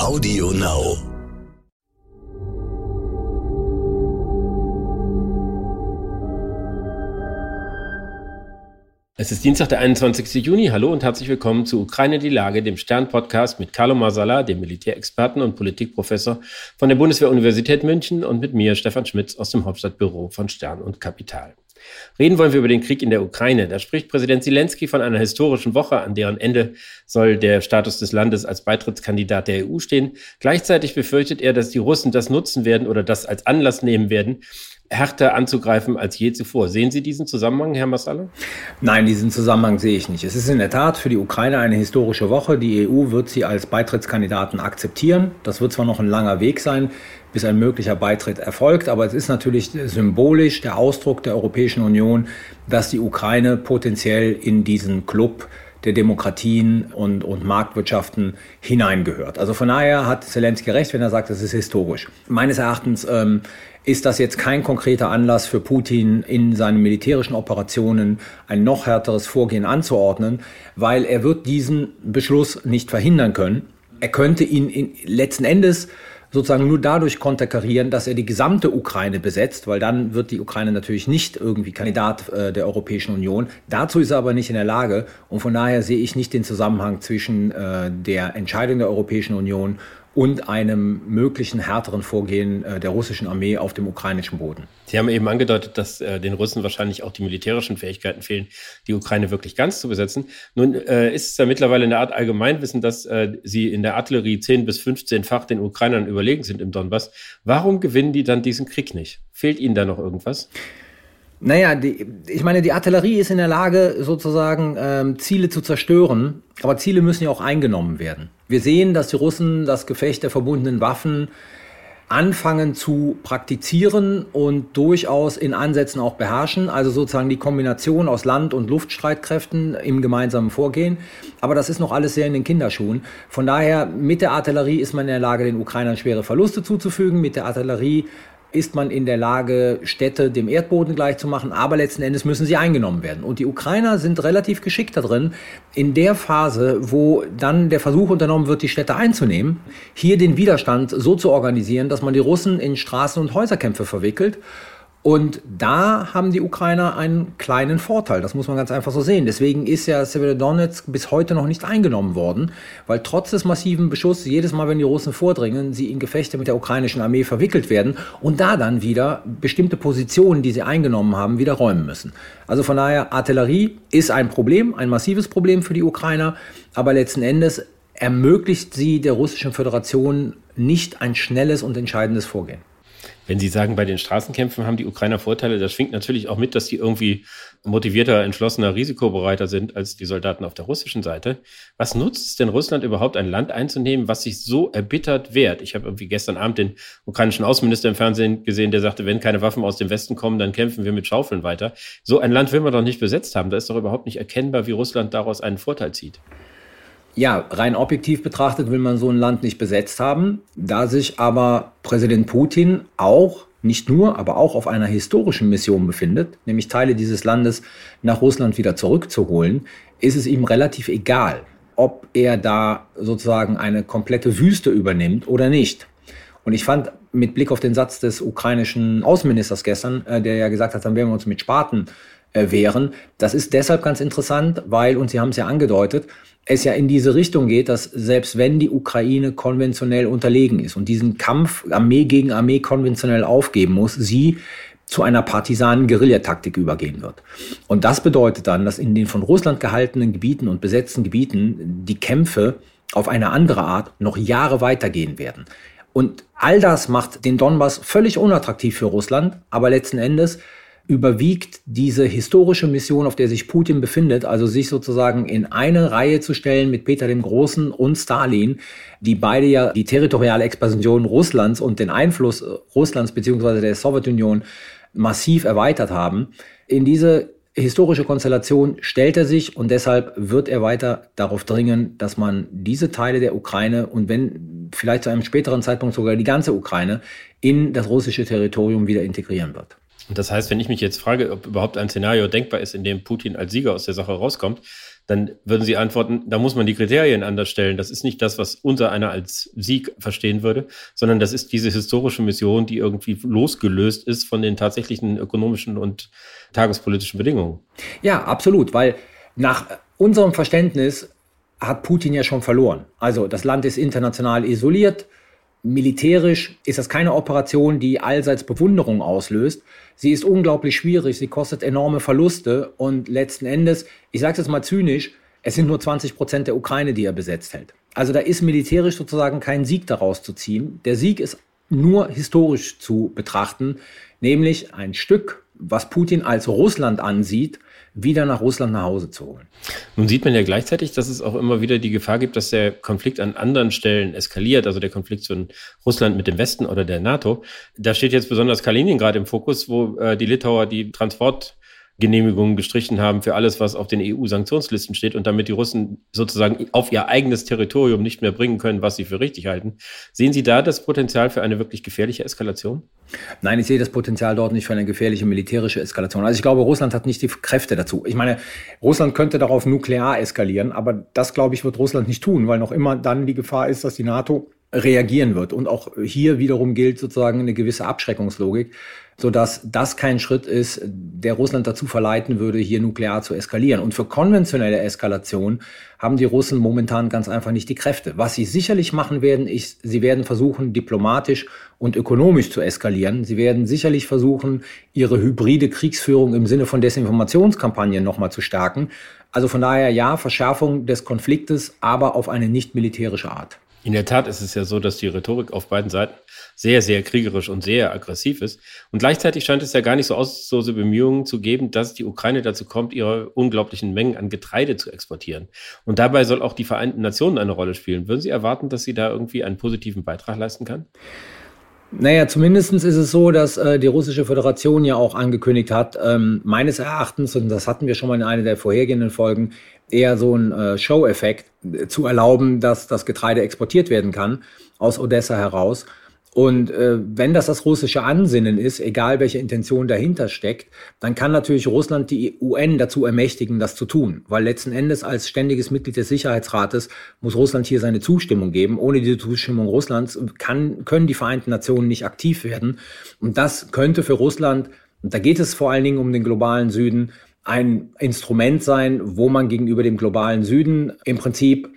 Audio Now. Es ist Dienstag, der 21. Juni. Hallo und herzlich willkommen zu Ukraine die Lage, dem Stern-Podcast mit Carlo Masala, dem Militärexperten und Politikprofessor von der Bundeswehr-Universität München und mit mir, Stefan Schmitz, aus dem Hauptstadtbüro von Stern und Kapital. Reden wollen wir über den Krieg in der Ukraine. Da spricht Präsident Zelensky von einer historischen Woche, an deren Ende soll der Status des Landes als Beitrittskandidat der EU stehen. Gleichzeitig befürchtet er, dass die Russen das nutzen werden oder das als Anlass nehmen werden, härter anzugreifen als je zuvor. Sehen Sie diesen Zusammenhang, Herr Massala? Nein, diesen Zusammenhang sehe ich nicht. Es ist in der Tat für die Ukraine eine historische Woche. Die EU wird sie als Beitrittskandidaten akzeptieren. Das wird zwar noch ein langer Weg sein, bis ein möglicher Beitritt erfolgt, aber es ist natürlich symbolisch der Ausdruck der Europäischen Union, dass die Ukraine potenziell in diesen Club der Demokratien und, und Marktwirtschaften hineingehört. Also von daher hat Zelensky recht, wenn er sagt, es ist historisch. Meines Erachtens ähm, ist das jetzt kein konkreter Anlass für Putin, in seinen militärischen Operationen ein noch härteres Vorgehen anzuordnen, weil er wird diesen Beschluss nicht verhindern können. Er könnte ihn in, letzten Endes sozusagen nur dadurch konterkarieren, dass er die gesamte Ukraine besetzt, weil dann wird die Ukraine natürlich nicht irgendwie Kandidat äh, der Europäischen Union. Dazu ist er aber nicht in der Lage und von daher sehe ich nicht den Zusammenhang zwischen äh, der Entscheidung der Europäischen Union und einem möglichen härteren Vorgehen äh, der russischen Armee auf dem ukrainischen Boden. Sie haben eben angedeutet, dass äh, den Russen wahrscheinlich auch die militärischen Fähigkeiten fehlen, die Ukraine wirklich ganz zu besetzen. Nun äh, ist es ja mittlerweile eine Art Allgemeinwissen, dass sie in der Artillerie 10 bis 15-fach den Ukrainern überlegen sind im Donbass. Warum gewinnen die dann diesen Krieg nicht? Fehlt ihnen da noch irgendwas? Naja, die, ich meine, die Artillerie ist in der Lage, sozusagen ähm, Ziele zu zerstören, aber Ziele müssen ja auch eingenommen werden. Wir sehen, dass die Russen das Gefecht der verbundenen Waffen anfangen zu praktizieren und durchaus in Ansätzen auch beherrschen, also sozusagen die Kombination aus Land- und Luftstreitkräften im gemeinsamen Vorgehen. Aber das ist noch alles sehr in den Kinderschuhen. Von daher, mit der Artillerie ist man in der Lage, den Ukrainern schwere Verluste zuzufügen. Mit der Artillerie ist man in der Lage, Städte dem Erdboden gleichzumachen, aber letzten Endes müssen sie eingenommen werden. Und die Ukrainer sind relativ geschickt darin, in der Phase, wo dann der Versuch unternommen wird, die Städte einzunehmen, hier den Widerstand so zu organisieren, dass man die Russen in Straßen- und Häuserkämpfe verwickelt und da haben die Ukrainer einen kleinen Vorteil, das muss man ganz einfach so sehen. Deswegen ist ja Severodonetsk bis heute noch nicht eingenommen worden, weil trotz des massiven Beschusses, jedes Mal, wenn die Russen vordringen, sie in Gefechte mit der ukrainischen Armee verwickelt werden und da dann wieder bestimmte Positionen, die sie eingenommen haben, wieder räumen müssen. Also von daher, Artillerie ist ein Problem, ein massives Problem für die Ukrainer, aber letzten Endes ermöglicht sie der russischen Föderation nicht ein schnelles und entscheidendes Vorgehen. Wenn Sie sagen, bei den Straßenkämpfen haben die Ukrainer Vorteile, das schwingt natürlich auch mit, dass die irgendwie motivierter, entschlossener, risikobereiter sind als die Soldaten auf der russischen Seite. Was nutzt es denn Russland überhaupt, ein Land einzunehmen, was sich so erbittert wehrt? Ich habe irgendwie gestern Abend den ukrainischen Außenminister im Fernsehen gesehen, der sagte, wenn keine Waffen aus dem Westen kommen, dann kämpfen wir mit Schaufeln weiter. So ein Land will man doch nicht besetzt haben. Da ist doch überhaupt nicht erkennbar, wie Russland daraus einen Vorteil zieht. Ja, rein objektiv betrachtet will man so ein Land nicht besetzt haben. Da sich aber Präsident Putin auch, nicht nur, aber auch auf einer historischen Mission befindet, nämlich Teile dieses Landes nach Russland wieder zurückzuholen, ist es ihm relativ egal, ob er da sozusagen eine komplette Wüste übernimmt oder nicht. Und ich fand mit Blick auf den Satz des ukrainischen Außenministers gestern, äh, der ja gesagt hat, dann werden wir uns mit Spaten äh, wehren, das ist deshalb ganz interessant, weil, und Sie haben es ja angedeutet, es ja in diese Richtung geht, dass selbst wenn die Ukraine konventionell unterlegen ist und diesen Kampf Armee gegen Armee konventionell aufgeben muss, sie zu einer partisanen Guerillataktik übergehen wird. Und das bedeutet dann, dass in den von Russland gehaltenen Gebieten und besetzten Gebieten die Kämpfe auf eine andere Art noch Jahre weitergehen werden. Und all das macht den Donbass völlig unattraktiv für Russland, aber letzten Endes überwiegt diese historische Mission, auf der sich Putin befindet, also sich sozusagen in eine Reihe zu stellen mit Peter dem Großen und Stalin, die beide ja die territoriale Expansion Russlands und den Einfluss Russlands beziehungsweise der Sowjetunion massiv erweitert haben. In diese historische Konstellation stellt er sich und deshalb wird er weiter darauf dringen, dass man diese Teile der Ukraine und wenn vielleicht zu einem späteren Zeitpunkt sogar die ganze Ukraine in das russische Territorium wieder integrieren wird. Das heißt, wenn ich mich jetzt frage, ob überhaupt ein Szenario denkbar ist, in dem Putin als Sieger aus der Sache rauskommt, dann würden Sie antworten, da muss man die Kriterien anders stellen. Das ist nicht das, was unser einer als Sieg verstehen würde, sondern das ist diese historische Mission, die irgendwie losgelöst ist von den tatsächlichen ökonomischen und tagespolitischen Bedingungen. Ja, absolut, weil nach unserem Verständnis hat Putin ja schon verloren. Also das Land ist international isoliert. Militärisch ist das keine Operation, die allseits Bewunderung auslöst. Sie ist unglaublich schwierig, sie kostet enorme Verluste und letzten Endes, ich sage es jetzt mal zynisch, es sind nur 20 Prozent der Ukraine, die er besetzt hält. Also da ist militärisch sozusagen kein Sieg daraus zu ziehen. Der Sieg ist nur historisch zu betrachten, nämlich ein Stück, was Putin als Russland ansieht, wieder nach Russland nach Hause zu holen. Nun sieht man ja gleichzeitig, dass es auch immer wieder die Gefahr gibt, dass der Konflikt an anderen Stellen eskaliert, also der Konflikt zwischen Russland mit dem Westen oder der NATO. Da steht jetzt besonders Kaliningrad im Fokus, wo äh, die Litauer die Transport Genehmigungen gestrichen haben für alles, was auf den EU-Sanktionslisten steht und damit die Russen sozusagen auf ihr eigenes Territorium nicht mehr bringen können, was sie für richtig halten. Sehen Sie da das Potenzial für eine wirklich gefährliche Eskalation? Nein, ich sehe das Potenzial dort nicht für eine gefährliche militärische Eskalation. Also ich glaube, Russland hat nicht die Kräfte dazu. Ich meine, Russland könnte darauf nuklear eskalieren, aber das, glaube ich, wird Russland nicht tun, weil noch immer dann die Gefahr ist, dass die NATO reagieren wird. Und auch hier wiederum gilt sozusagen eine gewisse Abschreckungslogik sodass das kein Schritt ist, der Russland dazu verleiten würde, hier nuklear zu eskalieren. Und für konventionelle Eskalation haben die Russen momentan ganz einfach nicht die Kräfte. Was sie sicherlich machen werden, ist, sie werden versuchen, diplomatisch und ökonomisch zu eskalieren. Sie werden sicherlich versuchen, ihre hybride Kriegsführung im Sinne von Desinformationskampagnen nochmal zu stärken. Also von daher ja, Verschärfung des Konfliktes, aber auf eine nicht militärische Art. In der Tat ist es ja so, dass die Rhetorik auf beiden Seiten sehr, sehr kriegerisch und sehr aggressiv ist. Und gleichzeitig scheint es ja gar nicht so auslose Bemühungen zu geben, dass die Ukraine dazu kommt, ihre unglaublichen Mengen an Getreide zu exportieren. Und dabei soll auch die Vereinten Nationen eine Rolle spielen. Würden Sie erwarten, dass sie da irgendwie einen positiven Beitrag leisten kann? Naja, zumindest ist es so, dass äh, die Russische Föderation ja auch angekündigt hat, ähm, meines Erachtens, und das hatten wir schon mal in einer der vorhergehenden Folgen, eher so ein äh, Show-Effekt äh, zu erlauben, dass das Getreide exportiert werden kann aus Odessa heraus. Und äh, wenn das das russische Ansinnen ist, egal welche Intention dahinter steckt, dann kann natürlich Russland die UN dazu ermächtigen, das zu tun. Weil letzten Endes als ständiges Mitglied des Sicherheitsrates muss Russland hier seine Zustimmung geben. Ohne diese Zustimmung Russlands kann, können die Vereinten Nationen nicht aktiv werden. Und das könnte für Russland, und da geht es vor allen Dingen um den globalen Süden, ein Instrument sein, wo man gegenüber dem globalen Süden im Prinzip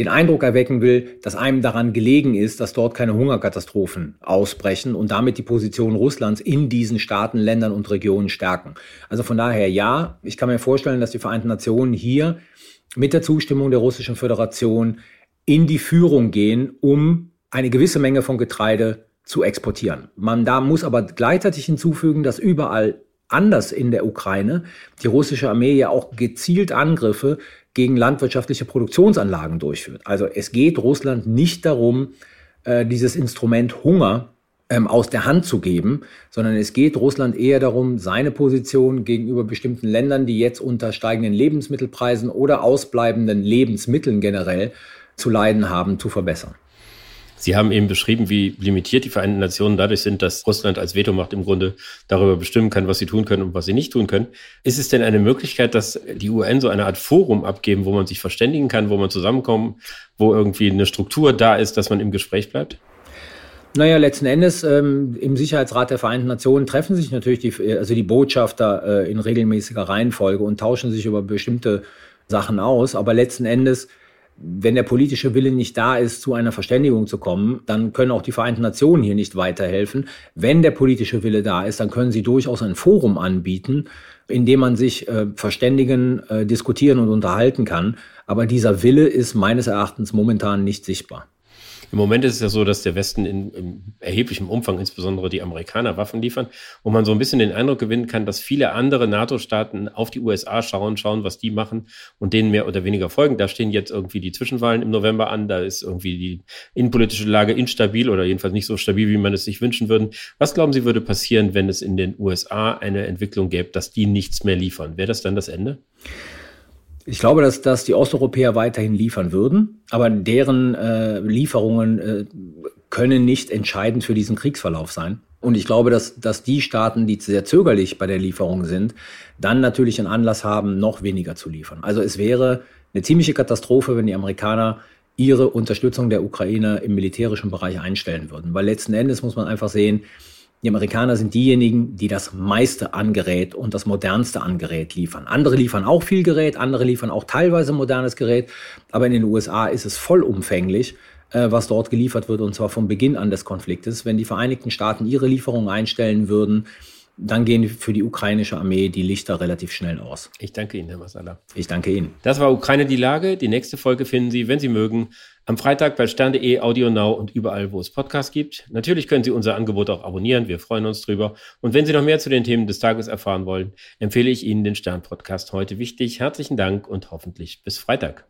den Eindruck erwecken will, dass einem daran gelegen ist, dass dort keine Hungerkatastrophen ausbrechen und damit die Position Russlands in diesen Staaten, Ländern und Regionen stärken. Also von daher ja, ich kann mir vorstellen, dass die Vereinten Nationen hier mit der Zustimmung der Russischen Föderation in die Führung gehen, um eine gewisse Menge von Getreide zu exportieren. Man da muss aber gleichzeitig hinzufügen, dass überall anders in der Ukraine die russische Armee ja auch gezielt Angriffe gegen landwirtschaftliche Produktionsanlagen durchführt. Also es geht Russland nicht darum, äh, dieses Instrument Hunger ähm, aus der Hand zu geben, sondern es geht Russland eher darum, seine Position gegenüber bestimmten Ländern, die jetzt unter steigenden Lebensmittelpreisen oder ausbleibenden Lebensmitteln generell zu leiden haben, zu verbessern. Sie haben eben beschrieben, wie limitiert die Vereinten Nationen dadurch sind, dass Russland als Vetomacht im Grunde darüber bestimmen kann, was sie tun können und was sie nicht tun können. Ist es denn eine Möglichkeit, dass die UN so eine Art Forum abgeben, wo man sich verständigen kann, wo man zusammenkommt, wo irgendwie eine Struktur da ist, dass man im Gespräch bleibt? Naja, letzten Endes ähm, im Sicherheitsrat der Vereinten Nationen treffen sich natürlich die, also die Botschafter äh, in regelmäßiger Reihenfolge und tauschen sich über bestimmte Sachen aus. Aber letzten Endes wenn der politische Wille nicht da ist, zu einer Verständigung zu kommen, dann können auch die Vereinten Nationen hier nicht weiterhelfen. Wenn der politische Wille da ist, dann können sie durchaus ein Forum anbieten, in dem man sich äh, verständigen, äh, diskutieren und unterhalten kann. Aber dieser Wille ist meines Erachtens momentan nicht sichtbar. Im Moment ist es ja so, dass der Westen in, in erheblichem Umfang, insbesondere die Amerikaner, Waffen liefern, wo man so ein bisschen den Eindruck gewinnen kann, dass viele andere NATO-Staaten auf die USA schauen, schauen, was die machen und denen mehr oder weniger folgen. Da stehen jetzt irgendwie die Zwischenwahlen im November an, da ist irgendwie die innenpolitische Lage instabil oder jedenfalls nicht so stabil, wie man es sich wünschen würde. Was glauben Sie würde passieren, wenn es in den USA eine Entwicklung gäbe, dass die nichts mehr liefern? Wäre das dann das Ende? Ich glaube, dass, dass die Osteuropäer weiterhin liefern würden, aber deren äh, Lieferungen äh, können nicht entscheidend für diesen Kriegsverlauf sein. Und ich glaube, dass, dass die Staaten, die sehr zögerlich bei der Lieferung sind, dann natürlich einen Anlass haben, noch weniger zu liefern. Also es wäre eine ziemliche Katastrophe, wenn die Amerikaner ihre Unterstützung der Ukraine im militärischen Bereich einstellen würden. Weil letzten Endes muss man einfach sehen, die Amerikaner sind diejenigen, die das meiste an Gerät und das modernste an Gerät liefern. Andere liefern auch viel Gerät, andere liefern auch teilweise modernes Gerät, aber in den USA ist es vollumfänglich, äh, was dort geliefert wird, und zwar vom Beginn an des Konfliktes. Wenn die Vereinigten Staaten ihre Lieferungen einstellen würden, dann gehen für die ukrainische Armee die Lichter relativ schnell aus. Ich danke Ihnen, Herr Masala. Ich danke Ihnen. Das war Ukraine die Lage. Die nächste Folge finden Sie, wenn Sie mögen, am Freitag bei stern.de, Audio Now und überall, wo es Podcasts gibt. Natürlich können Sie unser Angebot auch abonnieren. Wir freuen uns drüber. Und wenn Sie noch mehr zu den Themen des Tages erfahren wollen, empfehle ich Ihnen den Stern-Podcast heute wichtig. Herzlichen Dank und hoffentlich bis Freitag.